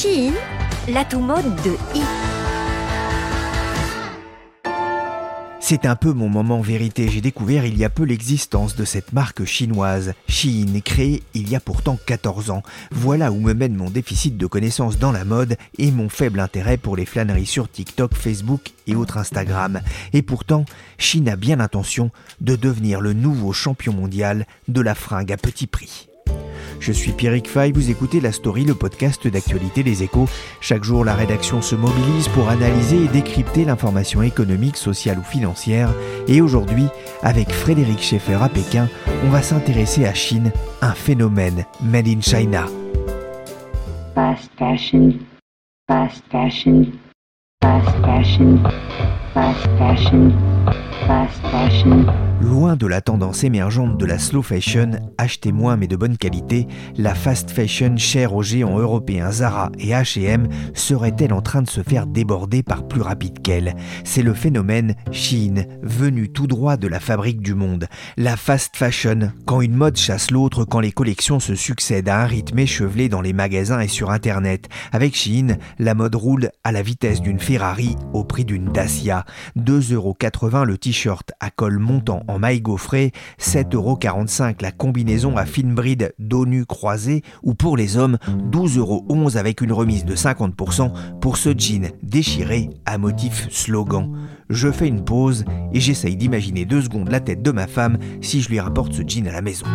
Chine, l'atout mode de I. C'est un peu mon moment vérité. J'ai découvert il y a peu l'existence de cette marque chinoise, Shein, créée il y a pourtant 14 ans. Voilà où me mène mon déficit de connaissances dans la mode et mon faible intérêt pour les flâneries sur TikTok, Facebook et autres Instagram. Et pourtant, Shein a bien l'intention de devenir le nouveau champion mondial de la fringue à petit prix. Je suis Pierrick Fay, vous écoutez La Story, le podcast d'actualité des échos. Chaque jour, la rédaction se mobilise pour analyser et décrypter l'information économique, sociale ou financière. Et aujourd'hui, avec Frédéric Schaeffer à Pékin, on va s'intéresser à Chine, un phénomène made in China. Loin de la tendance émergente de la slow fashion, achetez moins mais de bonne qualité, la fast fashion chère aux géants européens Zara et H&M serait-elle en train de se faire déborder par plus rapide qu'elle? C'est le phénomène Shein, venu tout droit de la fabrique du monde. La fast fashion, quand une mode chasse l'autre, quand les collections se succèdent à un rythme échevelé dans les magasins et sur Internet. Avec Shein, la mode roule à la vitesse d'une Ferrari au prix d'une Dacia. 2,80€ le t-shirt à col montant en maille gaufrée, 7,45€ la combinaison à fine bride dos nu croisé ou pour les hommes 12,11€ avec une remise de 50% pour ce jean déchiré à motif slogan. Je fais une pause et j'essaye d'imaginer deux secondes la tête de ma femme si je lui rapporte ce jean à la maison.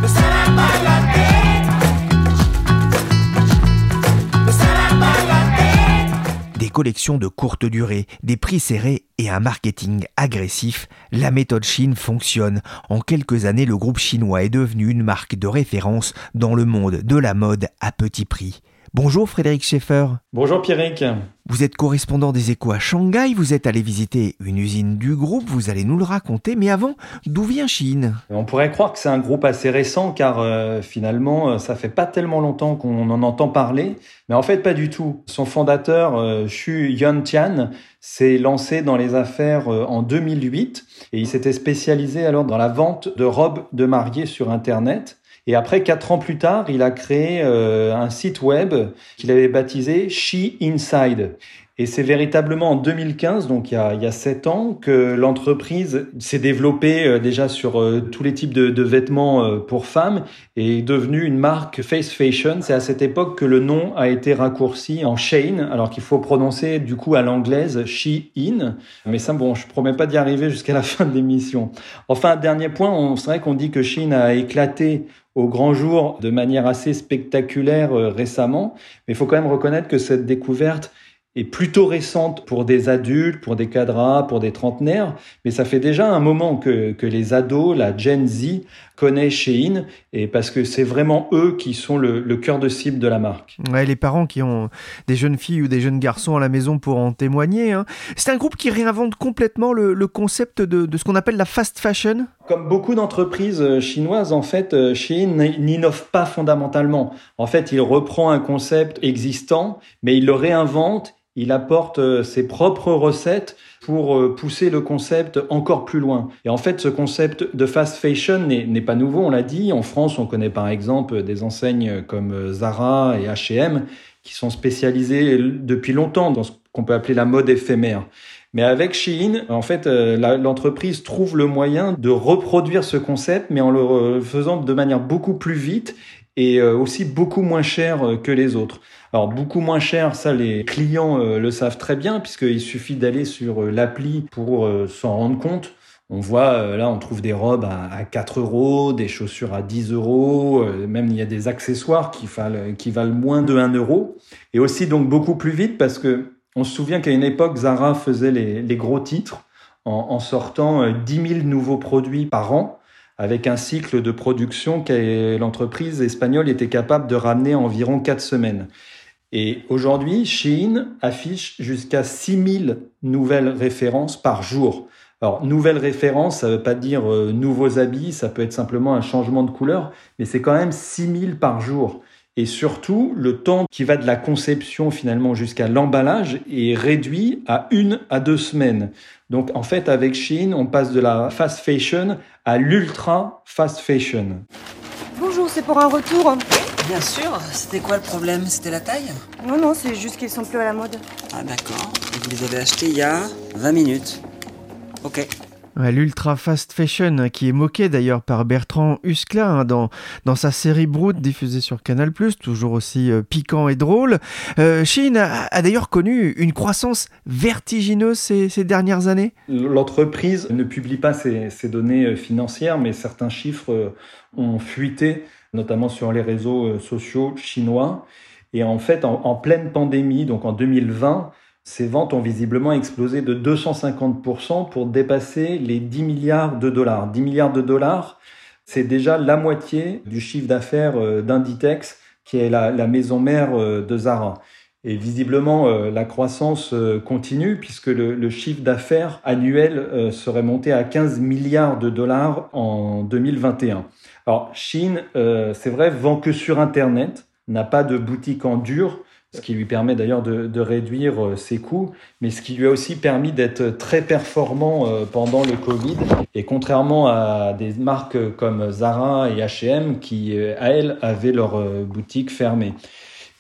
Des collections de courte durée, des prix serrés et un marketing agressif, la méthode Chine fonctionne. En quelques années, le groupe chinois est devenu une marque de référence dans le monde de la mode à petit prix. Bonjour Frédéric Schaeffer. Bonjour Pierrick. Vous êtes correspondant des échos à Shanghai, vous êtes allé visiter une usine du groupe, vous allez nous le raconter, mais avant, d'où vient Chine On pourrait croire que c'est un groupe assez récent car euh, finalement euh, ça fait pas tellement longtemps qu'on en entend parler, mais en fait pas du tout. Son fondateur euh, Xu Yuntian s'est lancé dans les affaires en 2008 et il s'était spécialisé alors dans la vente de robes de mariée sur internet. Et après, quatre ans plus tard, il a créé euh, un site web qu'il avait baptisé She Inside. Et c'est véritablement en 2015, donc il y a, il y a sept ans, que l'entreprise s'est développée euh, déjà sur euh, tous les types de, de, vêtements pour femmes et est devenue une marque Face Fashion. C'est à cette époque que le nom a été raccourci en Shane, alors qu'il faut prononcer du coup à l'anglaise She In. Mais ça, bon, je promets pas d'y arriver jusqu'à la fin de l'émission. Enfin, dernier point, c'est vrai qu'on dit que Shein a éclaté au grand jour de manière assez spectaculaire euh, récemment. Mais il faut quand même reconnaître que cette découverte est plutôt récente pour des adultes, pour des cadras, pour des trentenaires, mais ça fait déjà un moment que, que les ados, la Gen Z, connaissent Shein, et parce que c'est vraiment eux qui sont le, le, cœur de cible de la marque. Ouais, les parents qui ont des jeunes filles ou des jeunes garçons à la maison pour en témoigner. Hein. C'est un groupe qui réinvente complètement le, le concept de, de ce qu'on appelle la fast fashion. Comme beaucoup d'entreprises euh, chinoises, en fait, euh, Shein n'innove pas fondamentalement. En fait, il reprend un concept existant, mais il le réinvente il apporte euh, ses propres recettes pour euh, pousser le concept encore plus loin. Et en fait, ce concept de fast fashion n'est pas nouveau, on l'a dit. En France, on connaît par exemple des enseignes comme euh, Zara et H&M qui sont spécialisées depuis longtemps dans ce qu'on peut appeler la mode éphémère. Mais avec Shein, en fait, l'entreprise trouve le moyen de reproduire ce concept, mais en le faisant de manière beaucoup plus vite et aussi beaucoup moins cher que les autres. Alors beaucoup moins cher, ça les clients euh, le savent très bien puisqu'il suffit d'aller sur euh, l'appli pour euh, s'en rendre compte. On voit là, on trouve des robes à, 4 euros, des chaussures à 10 euros, même il y a des accessoires qui valent, moins de 1 euro. Et aussi donc beaucoup plus vite parce que on se souvient qu'à une époque, Zara faisait les, les gros titres en, en sortant 10 000 nouveaux produits par an avec un cycle de production que l'entreprise espagnole était capable de ramener en environ 4 semaines. Et aujourd'hui, Shein affiche jusqu'à 6000 nouvelles références par jour. Alors, nouvelles références, ça ne veut pas dire euh, nouveaux habits, ça peut être simplement un changement de couleur, mais c'est quand même 6000 par jour. Et surtout, le temps qui va de la conception finalement jusqu'à l'emballage est réduit à une à deux semaines. Donc en fait, avec Shein, on passe de la fast fashion à l'ultra fast fashion. Bonjour, c'est pour un retour. Bien sûr, c'était quoi le problème? C'était la taille? Non, non, c'est juste qu'ils sont plus à la mode. Ah d'accord. Vous les avez achetés il y a 20 minutes. Ok. L'ultra fast fashion, qui est moqué d'ailleurs par Bertrand Huskla hein, dans, dans sa série Brood diffusée sur Canal+, toujours aussi euh, piquant et drôle. Euh, Chine a, d'ailleurs connu une croissance vertigineuse ces, ces dernières années. L'entreprise ne publie pas ses, ses, données euh, financières, mais certains chiffres euh, ont fuité, notamment sur les réseaux sociaux chinois. Et en fait, en, en pleine pandémie, donc en 2020, ces ventes ont visiblement explosé de 250% pour dépasser les 10 milliards de dollars. 10 milliards de dollars, c'est déjà la moitié du chiffre d'affaires euh, d'Inditex, qui est la, maison mère euh, de Zara. Et visiblement, euh, la croissance continue puisque le, chiffre d'affaires annuel serait monté à 15 milliards de dollars en 2021. Alors, Chine, c'est vrai, vend que sur Internet, n'a pas de boutique en dur, ce qui lui permet d'ailleurs de, réduire euh, ses coûts, mais ce qui lui a aussi permis d'être très performant euh, pendant le Covid. Et contrairement à des marques comme Zara et H&M qui, euh, à elles, avaient leur boutique fermée.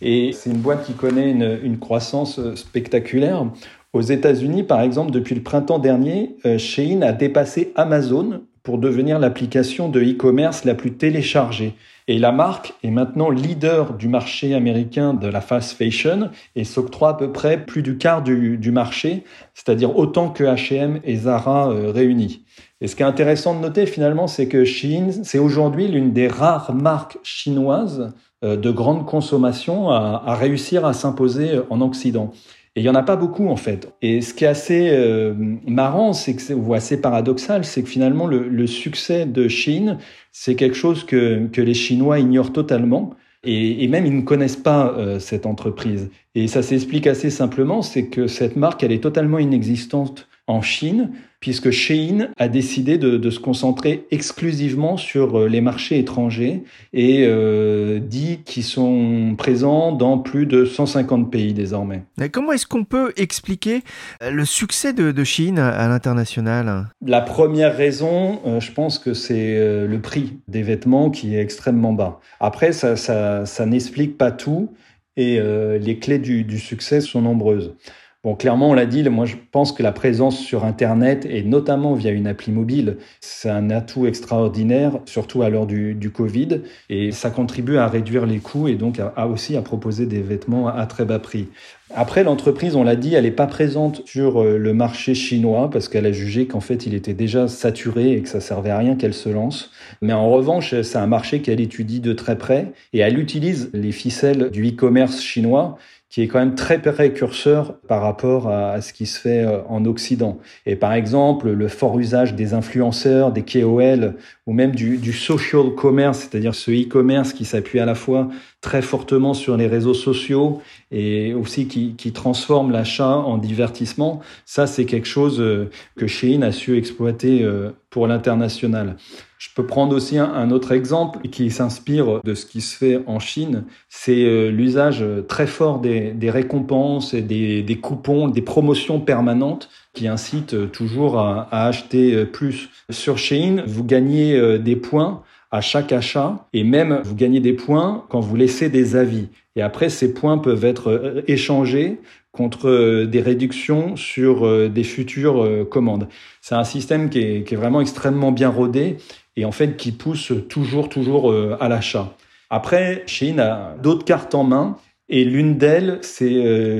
Et c'est une boîte qui connaît une, croissance spectaculaire. Aux États-Unis, par exemple, depuis le printemps dernier, Shein a dépassé Amazon pour devenir l'application de e-commerce la plus téléchargée. Et la marque est maintenant leader du marché américain de la fast fashion et s'octroie à peu près plus du quart du, marché, c'est-à-dire autant que H&M et Zara euh, réunis. Et ce qui est intéressant de noter finalement, c'est que Shein, c'est aujourd'hui l'une des rares marques chinoises euh, de grande consommation à, réussir à s'imposer en Occident. Et il y en a pas beaucoup en fait. Et ce qui est assez euh, marrant, c'est ou assez paradoxal, c'est que finalement le, succès de Chine, c'est quelque chose que, les Chinois ignorent totalement. Et, même ils ne connaissent pas euh, cette entreprise. Et ça s'explique assez simplement, c'est que cette marque, elle est totalement inexistante en Chine, puisque Shein a décidé de, se concentrer exclusivement sur euh, les marchés étrangers et euh, dit qu'ils sont présents dans plus de 150 pays désormais. comment est-ce qu'on peut expliquer euh, le succès de, de Shein à l'international? La première raison, je pense que c'est le prix des vêtements qui est extrêmement bas. Après, ça, ça, n'explique pas tout et les clés du, du succès sont nombreuses. Bon, clairement, on l'a dit, moi je pense que la présence sur Internet, et notamment via une appli mobile, c'est un atout extraordinaire, surtout à l'heure du, du, Covid, et ça contribue à réduire les coûts et donc à, aussi à proposer des vêtements à très bas prix. Après, l'entreprise, on l'a dit, elle n'est pas présente sur euh, le marché chinois parce qu'elle a jugé qu'en fait, il était déjà saturé et que ça servait à rien qu'elle se lance. Mais en revanche, c'est un marché qu'elle étudie de très près et elle utilise les ficelles du e-commerce chinois qui est quand même très précurseur par rapport à, ce qui se fait euh, en Occident. Et par exemple, le fort usage des influenceurs, des KOL, ou même du, social commerce, c'est-à-dire ce e-commerce qui s'appuie à la fois très fortement sur les réseaux sociaux et aussi qui, qui transforme l'achat en divertissement, ça c'est quelque chose euh, que Shein a su exploiter euh, pour l'international. Je peux prendre aussi un, autre exemple qui s'inspire de ce qui se fait en Chine, c'est euh, l'usage très fort des, récompenses et des, coupons, des promotions permanentes qui incitent toujours à, acheter plus. Sur Shein, vous gagnez des points à chaque achat et même vous gagnez des points quand vous laissez des avis. Et après, ces points peuvent être euh, échangés contre euh, des réductions sur euh, des futures commandes. C'est un système qui est, vraiment extrêmement bien rodé et en fait qui pousse toujours, toujours à l'achat. Après, Shein a d'autres cartes en main et l'une d'elles, c'est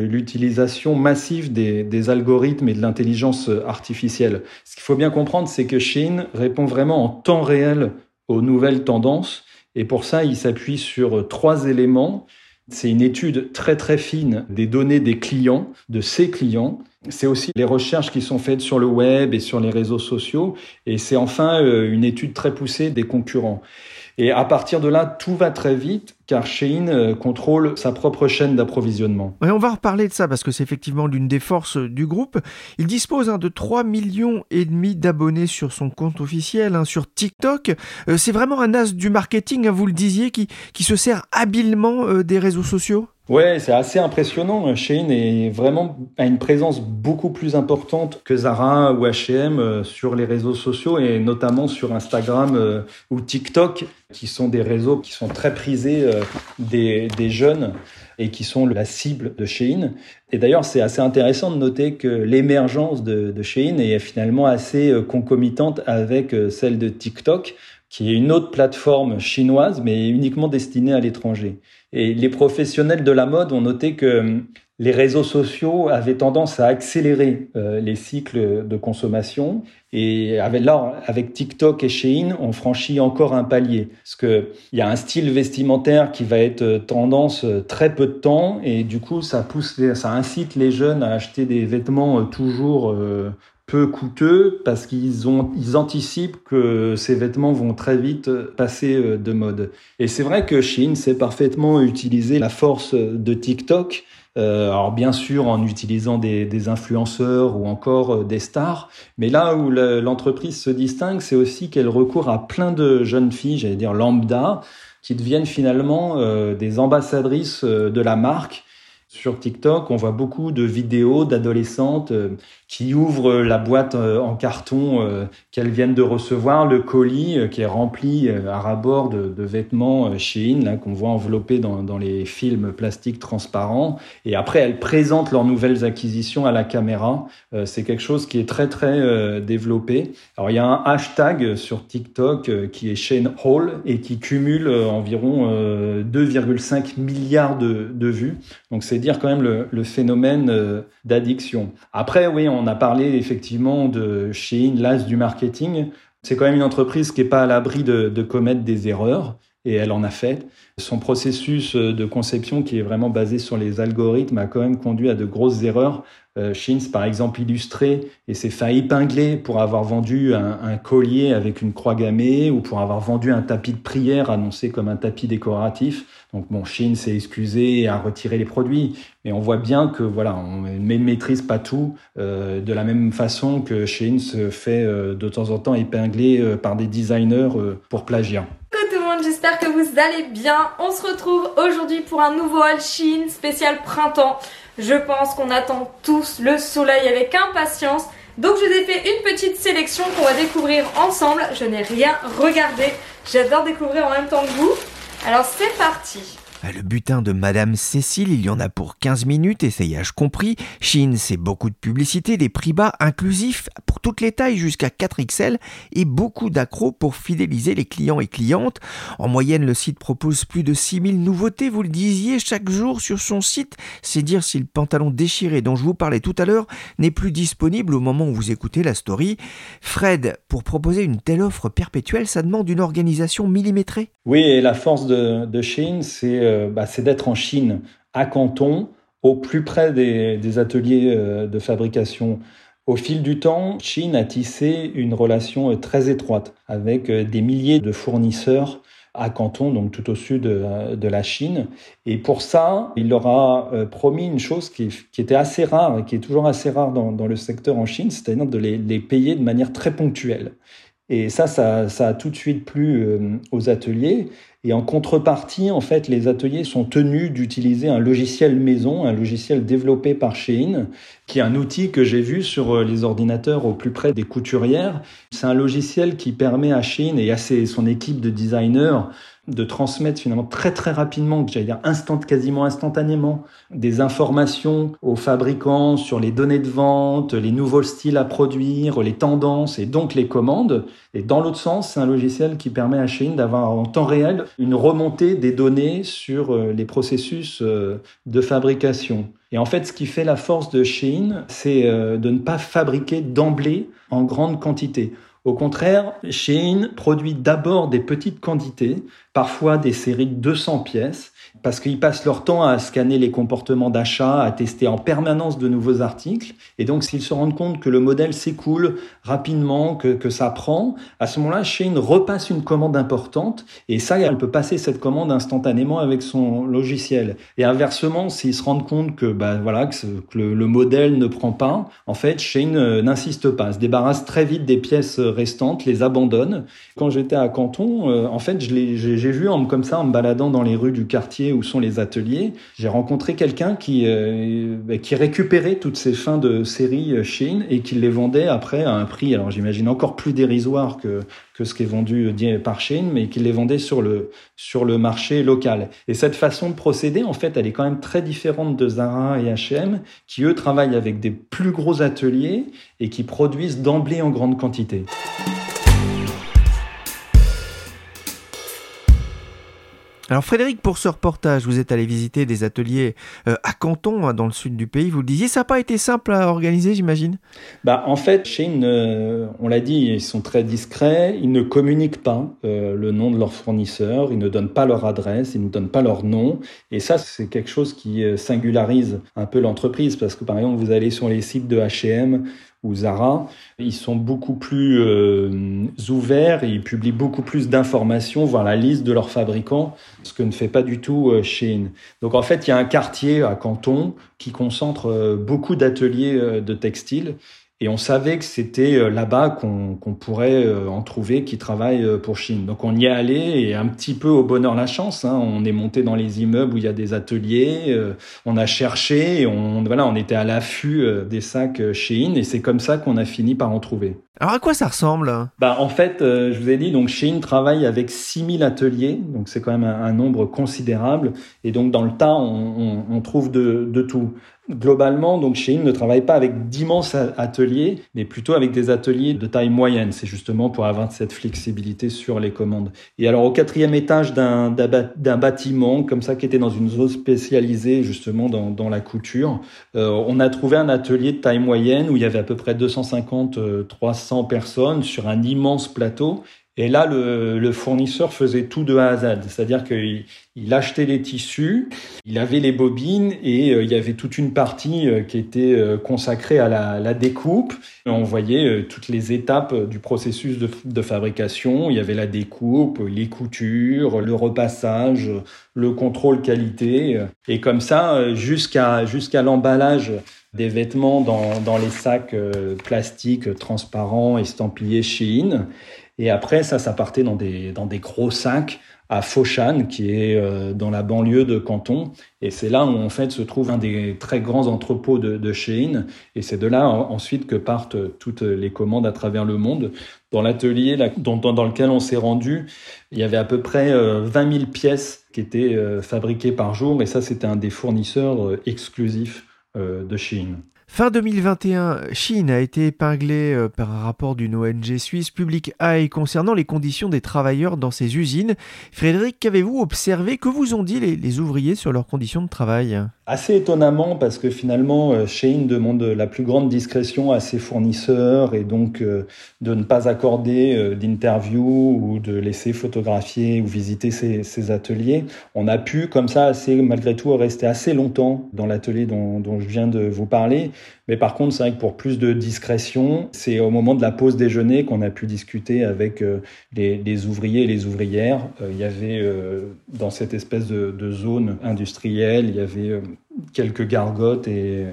l'utilisation massive des, des, algorithmes et de l'intelligence artificielle. Ce qu'il faut bien comprendre, c'est que Shein répond vraiment en temps réel aux nouvelles tendances. Et pour ça, il s'appuie sur trois éléments. C'est une étude très très fine des données des clients, de ses clients. c'est aussi les recherches qui sont faites sur le web et sur les réseaux sociaux. Et c'est enfin euh, une étude très poussée des concurrents. Et à partir de là, tout va très vite car Shein euh, contrôle sa propre chaîne d'approvisionnement. on va reparler de ça parce que c'est effectivement l'une des forces du groupe. Il dispose hein, de 3 millions et demi d'abonnés sur son compte officiel hein, sur TikTok. Euh, c'est vraiment un as du marketing, hein, vous le disiez, qui, qui se sert habilement euh, des réseaux sociaux? Ouais, c'est assez impressionnant. Shein est vraiment a une présence beaucoup plus importante que Zara ou H&M sur les réseaux sociaux et notamment sur Instagram ou TikTok, qui sont des réseaux qui sont très prisés euh, des, jeunes et qui sont la cible de Shein. Et d'ailleurs, c'est assez intéressant de noter que l'émergence de, de Shein est finalement assez euh, concomitante avec euh, celle de TikTok, qui est une autre plateforme chinoise, mais uniquement destinée à l'étranger. Et les professionnels de la mode ont noté que les réseaux sociaux avaient tendance à accélérer euh, les cycles de consommation. Et avec, là, avec TikTok et Shein, on franchit encore un palier. Parce qu'il y a un style vestimentaire qui va être tendance très peu de temps. Et du coup, ça pousse, ça incite les jeunes à acheter des vêtements toujours euh, peu coûteux parce qu'ils ils anticipent que ces vêtements vont très vite passer euh, de mode. Et c'est vrai que Shein sait parfaitement utiliser la force de TikTok euh, alors bien sûr en utilisant des, des influenceurs ou encore euh, des stars, mais là où l'entreprise se distingue, c'est aussi qu'elle recourt à plein de jeunes filles, j'allais dire lambda, qui deviennent finalement euh, des ambassadrices de la marque sur TikTok, on voit beaucoup de vidéos d'adolescentes euh, qui ouvrent la boîte euh, en carton euh, qu'elles viennent de recevoir, le colis qui est rempli à rabord de, vêtements Shein, qu'on voit enveloppés dans, dans, les films plastiques transparents. Et après, elles présentent leurs nouvelles acquisitions à la caméra. C'est quelque chose qui est très très développé. Alors il y a un hashtag sur TikTok qui est Shein Hall et qui cumule environ 2,5 milliards de, de vues. Donc c'est dire quand même le, phénomène euh, d'addiction. Après, oui, on a parlé effectivement de Shein, l'as du marketing. C'est quand même une entreprise qui n'est pas à l'abri de, de commettre des erreurs et elle en a fait. Son processus euh, de conception, qui est vraiment basé sur les algorithmes, a quand même conduit à de grosses erreurs. Euh, par exemple, illustré et s'est fait épingler pour avoir vendu un, collier avec une croix gammée ou pour avoir vendu un tapis de prière annoncé comme un tapis décoratif. Donc bon, Shein s'est excusé et a retiré les produits, mais on voit bien que voilà, on ne maîtrise pas tout euh, de la même façon que Shein se fait de temps en temps épingler par des designers pour plagiat. J'espère que vous allez bien. On se retrouve aujourd'hui pour un nouveau haul Shein spécial printemps. Je pense qu'on attend tous le soleil avec impatience. Donc je vous ai fait une petite sélection qu'on va découvrir ensemble. Je n'ai rien regardé. J'adore découvrir en même temps que vous. Alors c'est parti le butin de Madame Cécile, il y en a pour 15 minutes, essayage compris. Chine, c'est beaucoup de publicité, des prix bas inclusifs pour toutes les tailles jusqu'à 4XL et beaucoup d'accros pour fidéliser les clients et clientes. En moyenne, le site propose plus de 6000 nouveautés, vous le disiez, chaque jour sur son site. C'est dire si le pantalon déchiré dont je vous parlais tout à l'heure n'est plus disponible au moment où vous écoutez la story. Fred, pour proposer une telle offre perpétuelle, ça demande une organisation millimétrée. Oui, et la force de, de c'est euh, bah, c'est d'être en Chine, à Canton, au plus près des, ateliers euh, de fabrication. Au fil du temps, Chine a tissé une relation euh, très étroite avec des milliers de fournisseurs à Canton, donc tout au sud de, la Chine. Et pour ça, il leur a promis une chose qui, était assez rare et qui est toujours assez rare dans, le secteur en Chine, c'est-à-dire de les, payer de manière très ponctuelle. Et ça, ça, ça a tout de suite plu aux ateliers. Et en contrepartie, en fait, les ateliers sont tenus d'utiliser un logiciel maison, un logiciel développé par Shein, qui est un outil que j'ai vu sur euh, les ordinateurs au plus près des couturières. C'est un logiciel qui permet à Shein et à son équipe de designers de transmettre finalement très très rapidement, j'allais dire quasiment instantanément, des informations aux fabricants sur les données de vente, les nouveaux styles à produire, les tendances et donc les commandes. Et dans l'autre sens, c'est un logiciel qui permet à Shein d'avoir en temps réel une remontée des données sur euh, les processus euh, de fabrication. Et en fait, ce qui fait la force de Shein, c'est euh, de ne pas fabriquer d'emblée en grande quantité. Au contraire, Shein produit d'abord des petites quantités parfois des séries de 200 pièces parce qu'ils passent leur temps à scanner les comportements d'achat, à tester en permanence de nouveaux articles. Et donc, s'ils se rendent compte que le modèle s'écoule rapidement, que, que ça prend, à ce moment-là, Shane repasse une commande importante. Et ça, elle peut passer cette commande instantanément avec son logiciel. Et inversement, s'ils se rendent compte que, bah, voilà, que, le, le, modèle ne prend pas, en fait, Shane euh, n'insiste pas, se débarrasse très vite des pièces restantes, les abandonne. Quand j'étais à Canton, euh, en fait, j'ai vu en, comme ça, en me baladant dans les rues du quartier où sont les ateliers, j'ai rencontré quelqu'un qui, euh, bah, qui récupérait toutes ces fins de série Shein euh, et qui les vendait après à un prix, alors j'imagine encore plus dérisoire que, que ce qui est vendu euh, par Shein, mais qui les vendait sur le, sur le marché local. Et cette façon de procéder, en fait, elle est quand même très différente de Zara et H&M, qui eux travaillent avec des plus gros ateliers et qui produisent d'emblée en grande quantité. Alors Frédéric, pour ce reportage, vous êtes allé visiter des ateliers euh, à Canton, hein, dans le sud du pays. Vous le disiez, ça n'a pas été simple à organiser, j'imagine? Bah, En fait, chez une, on l'a dit, ils sont très discrets. Ils ne communiquent pas euh, le nom de leurs fournisseurs. Ils ne donnent pas leur adresse. Ils ne donnent pas leur nom. Et ça, c'est quelque chose qui euh, singularise un peu l'entreprise. Parce que, par exemple, vous allez sur les sites de H&M ou Zara, ils sont beaucoup plus euh, ouverts ils publient beaucoup plus d'informations, voire la liste de leurs fabricants, ce que ne fait pas du tout euh. Donc en fait, il y a un quartier à Canton qui concentre euh, beaucoup d'ateliers de textiles et on savait que c'était euh, là-bas qu'on pourrait euh, en trouver qui travaillent euh, pour Chine. Donc on y est allé et un petit peu au bonheur la chance. Hein. On est monté dans les immeubles où il y a des ateliers, on a cherché on, voilà, on était à l'affût des sacs Chine et c'est comme ça qu'on a fini par en trouver. Alors à quoi ça ressemble bah, En fait, je vous ai dit, donc Shein travaille avec 6000 ateliers, donc c'est quand même un, nombre considérable. Et donc dans le tas, on, trouve de, tout. Globalement, donc Shein ne travaille pas avec d'immenses ateliers, mais plutôt avec des ateliers de taille moyenne. C'est justement pour avoir cette flexibilité sur les commandes. Et alors au quatrième étage d'un bâtiment, comme ça, qui était dans une zone spécialisée justement dans, la couture, euh, on a trouvé un atelier de taille moyenne où il y avait à peu près 250-300 personnes sur un immense plateau. Et là, le, le, fournisseur faisait tout de A à Z, c'est-à-dire qu'il il achetait les tissus, il avait les bobines et euh, il y avait toute une partie euh, qui était euh, consacrée à la, la, découpe. On voyait toutes les étapes du processus de, de, fabrication. Il y avait la découpe, les coutures, le repassage, le contrôle qualité, et comme ça jusqu'à jusqu'à l'emballage des vêtements dans, dans les sacs plastiques transparents estampillés Shein. Et après, ça, ça partait dans des, dans des gros sacs à Foshan, qui est euh, dans la banlieue de Canton. Et c'est là où, en fait, se trouve un des très grands entrepôts de, de Shein. Et c'est de là, ensuite, que partent toutes les commandes à travers le monde. Dans l'atelier dans, dans, lequel on s'est rendu, il y avait à peu près 20 euh, 000 pièces qui étaient euh, fabriquées par jour. Et ça, c'était un des fournisseurs exclusifs de Shein. Fin 2021, Chine a été épinglée euh, par un rapport d'une ONG suisse Public Eye concernant les conditions des travailleurs dans ces usines. Frédéric, qu'avez-vous observé? Que vous ont dit les, ouvriers sur leurs conditions de travail? Assez étonnamment parce que finalement, euh, Shein demande la plus grande discrétion à ses fournisseurs et donc euh, de ne pas accorder d'interview ou de laisser photographier ou visiter ses, ateliers. On a pu comme ça assez, malgré tout rester assez longtemps dans l'atelier dont, dont je viens de vous parler mais par contre, c'est vrai que pour plus de discrétion, c'est au moment de la pause déjeuner qu'on a pu discuter avec euh, les, ouvriers et les ouvrières. Euh, il y avait euh, dans cette espèce de, zone industrielle, il y avait quelques gargotes et,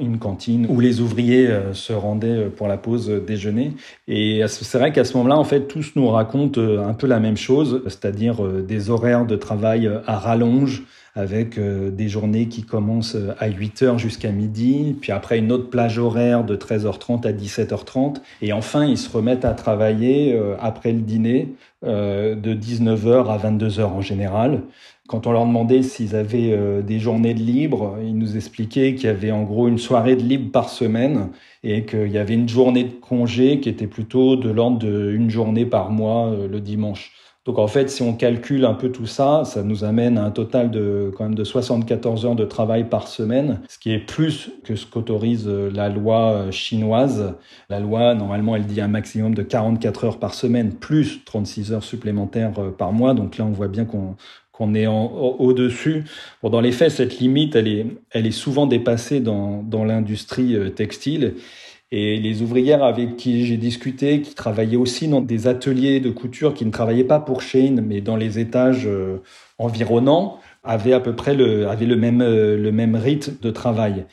une cantine où les ouvriers se rendaient pour la pause déjeuner. Et c'est vrai qu'à ce moment-là, en fait, tous nous racontent un peu la même chose, c'est-à-dire des horaires de travail à rallonge avec euh, des journées qui commencent euh, à 8h jusqu'à midi, puis après une autre plage horaire de 13h30 à 17h30, et enfin ils se remettent à travailler euh, après le dîner de 19h à 22h en général. Quand on leur demandait s'ils avaient des journées de libre, ils nous expliquaient qu'il y avait en gros une soirée de libre par semaine et qu'il y avait une journée de congé qui était plutôt de l'ordre d'une journée par mois le dimanche. Donc en fait, si on calcule un peu tout ça, ça nous amène à un total de quand même de 74 heures de travail par semaine, ce qui est plus que ce qu'autorise euh, la loi euh, chinoise. La loi, normalement, elle dit un maximum de 44 heures par semaine, plus 36 heures supplémentaires euh, par mois. Donc là, on voit bien qu'on qu'on est au-dessus. Bon, dans les faits, cette limite, elle est, elle est souvent dépassée dans, dans l'industrie textile. Et les ouvrières avec qui j'ai discuté, qui travaillaient aussi dans des ateliers de couture, qui ne travaillaient pas pour Shein, mais dans les étages euh, environnants, avaient à peu près le, avaient le même, euh, le même rythme de travail.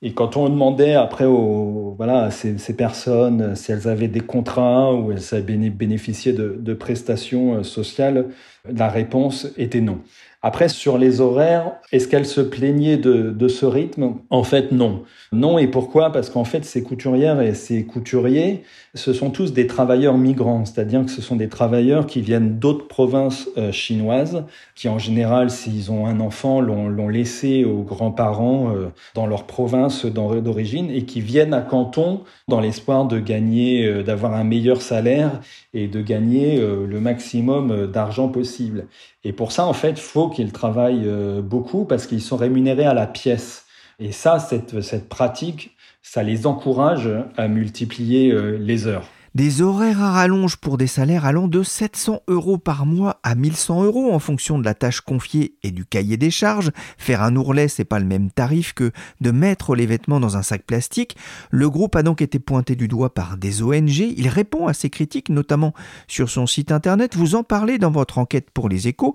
Et quand on demandait après aux, voilà, à ces, ces, personnes si elles avaient des contrats ou elles avaient bénéficié de, de prestations euh, sociales, la réponse était non. Après, sur les horaires, est-ce qu'elle se plaignait de, de, ce rythme? En fait, non. Non, et pourquoi? Parce qu'en fait, ces couturières et ces couturiers, ce sont tous des travailleurs migrants, c'est-à-dire que ce sont des travailleurs qui viennent d'autres provinces euh, chinoises, qui en général, s'ils ont un enfant, l'ont laissé aux grands-parents euh, dans leur province d'origine et qui viennent à Canton dans l'espoir de gagner, euh, d'avoir un meilleur salaire et de gagner le maximum d'argent possible. Et pour ça, en fait, faut qu'ils travaillent euh, beaucoup parce qu'ils sont rémunérés à la pièce. Et ça, cette, cette pratique, ça les encourage à multiplier euh, les heures. Des horaires à rallonge pour des salaires allant de 700 euros par mois à 1100 euros en fonction de la tâche confiée et du cahier des charges. Faire un ourlet, c'est pas le même tarif que de mettre les vêtements dans un sac plastique. Le groupe a donc été pointé du doigt par des ONG. Il répond à ces critiques, notamment sur son site internet. Vous en parlez dans votre enquête pour les échos.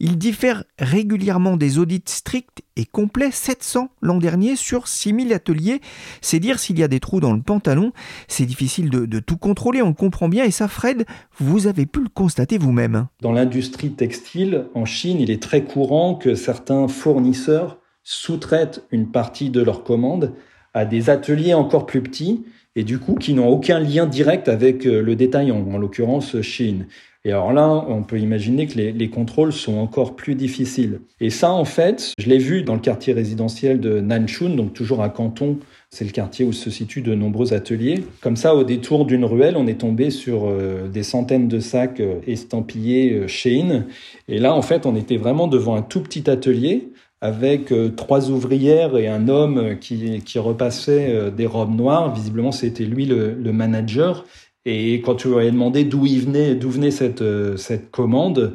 Il diffère régulièrement des audits stricts et complets, 700 l'an dernier sur 6000 ateliers. C'est dire s'il y a des trous dans le pantalon. C'est difficile de, tout on comprend bien. Et ça, Fred, vous avez pu le constater vous-même. Dans l'industrie textile, en Chine, il est très courant que certains fournisseurs sous-traitent une partie de leurs commandes à des ateliers encore plus petits et du coup qui n'ont aucun lien direct avec euh, le détaillant, en l'occurrence Chine. Et alors là, on peut imaginer que les, les, contrôles sont encore plus difficiles. Et ça, en fait, je l'ai vu dans le quartier résidentiel de Nanchun, donc toujours à Canton. C'est le quartier où se situent de nombreux ateliers. Comme ça, au détour d'une ruelle, on est tombé sur euh, des centaines de sacs euh, estampillés euh, Shein. Et là, en fait, on était vraiment devant un tout petit atelier avec euh, trois ouvrières et un homme qui, repassait des robes noires. Visiblement, c'était lui le manager. Et quand tu lui as demandé d'où venait, d'où venait cette, euh, cette commande,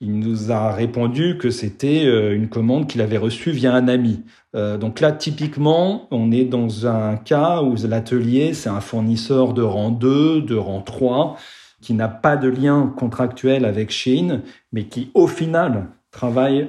il nous a répondu que c'était euh, une commande qu'il avait reçue via un ami. Euh, donc là, typiquement, on est dans un cas où l'atelier, c'est un fournisseur de rang 2, de rang 3, qui n'a pas de lien contractuel avec Shein, mais qui, au final, travaille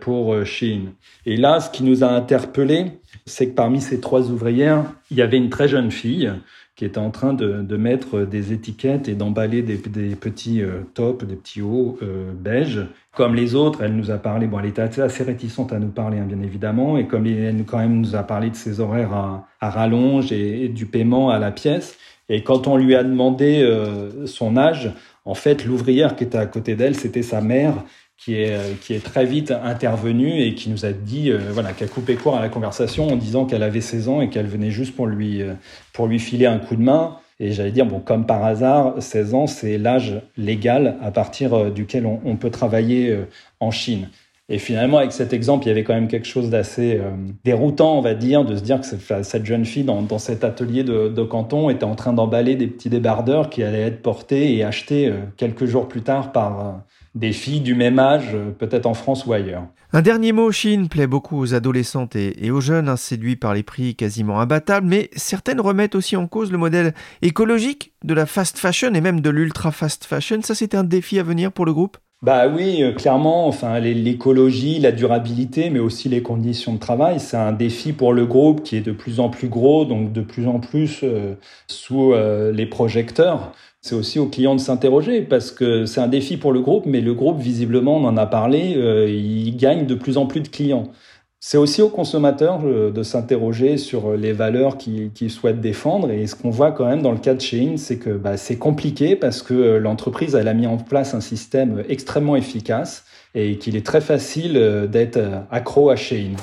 pour Shein. Et là, ce qui nous a interpellé, c'est que parmi ces trois ouvrières, il y avait une très jeune fille qui était en train de, de mettre des étiquettes et d'emballer des, des, petits euh, tops, des petits hauts euh, beige. Comme les autres, elle nous a parlé, bon, elle était assez réticente à nous parler, hein, bien évidemment, et comme elle quand même nous a parlé de ses horaires à, à rallonge et, et, du paiement à la pièce. Et quand on lui a demandé euh, son âge, en fait, l'ouvrière qui était à côté d'elle, c'était sa mère qui est, qui est très vite intervenue et qui nous a dit, euh, voilà, qui a coupé court à la conversation en disant qu'elle avait 16 ans et qu'elle venait juste pour lui, euh, pour lui filer un coup de main. Et j'allais dire, bon, comme par hasard, 16 ans, c'est l'âge légal à partir euh, duquel on, peut travailler en Chine. Et finalement, avec cet exemple, il y avait quand même quelque chose d'assez euh, déroutant, on va dire, de se dire que cette jeune fille dans, dans cet atelier de, de, Canton était en train d'emballer des petits débardeurs qui allaient être portés et achetés euh, quelques jours plus tard par euh, des filles du même âge, peut-être en France ou ailleurs. Un dernier mot, Chine plaît beaucoup aux adolescentes et, et aux jeunes, hein, séduits par les prix quasiment imbattables, mais certaines remettent aussi en cause le modèle écologique de la fast fashion et même de l'ultra fast fashion. Ça, c'est un défi à venir pour le groupe? Bah oui, clairement, enfin l'écologie, la durabilité, mais aussi les conditions de travail, c'est un défi pour le groupe qui est de plus en plus gros, donc de plus en plus euh, sous euh, les projecteurs. C'est aussi aux clients de s'interroger parce que c'est un défi pour le groupe, mais le groupe, visiblement, on en a parlé, euh, il gagne de plus en plus de clients. C'est aussi aux consommateurs euh, de s'interroger sur les valeurs qu'ils souhaitent défendre. Et ce qu'on voit quand même dans le cas de Shein, c'est que bah, c'est compliqué parce que euh, l'entreprise elle a mis en place un système extrêmement efficace et qu'il est très facile euh, d'être accro à Shein.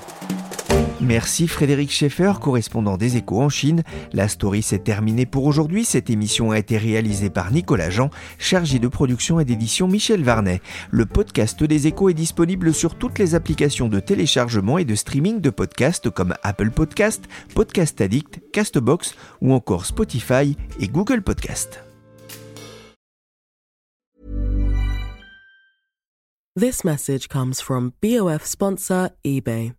Merci Frédéric Schaeffer, correspondant des échos en Chine. La story s'est terminée pour aujourd'hui. Cette émission a été réalisée par Nicolas Jean, chargé de production et d'édition Michel Varnet. Le podcast des échos est disponible sur toutes les applications de téléchargement et de streaming de podcasts comme Apple Podcast, Podcast Addict, Castbox ou encore Spotify et Google Podcast. This message comes from BOF sponsor eBay.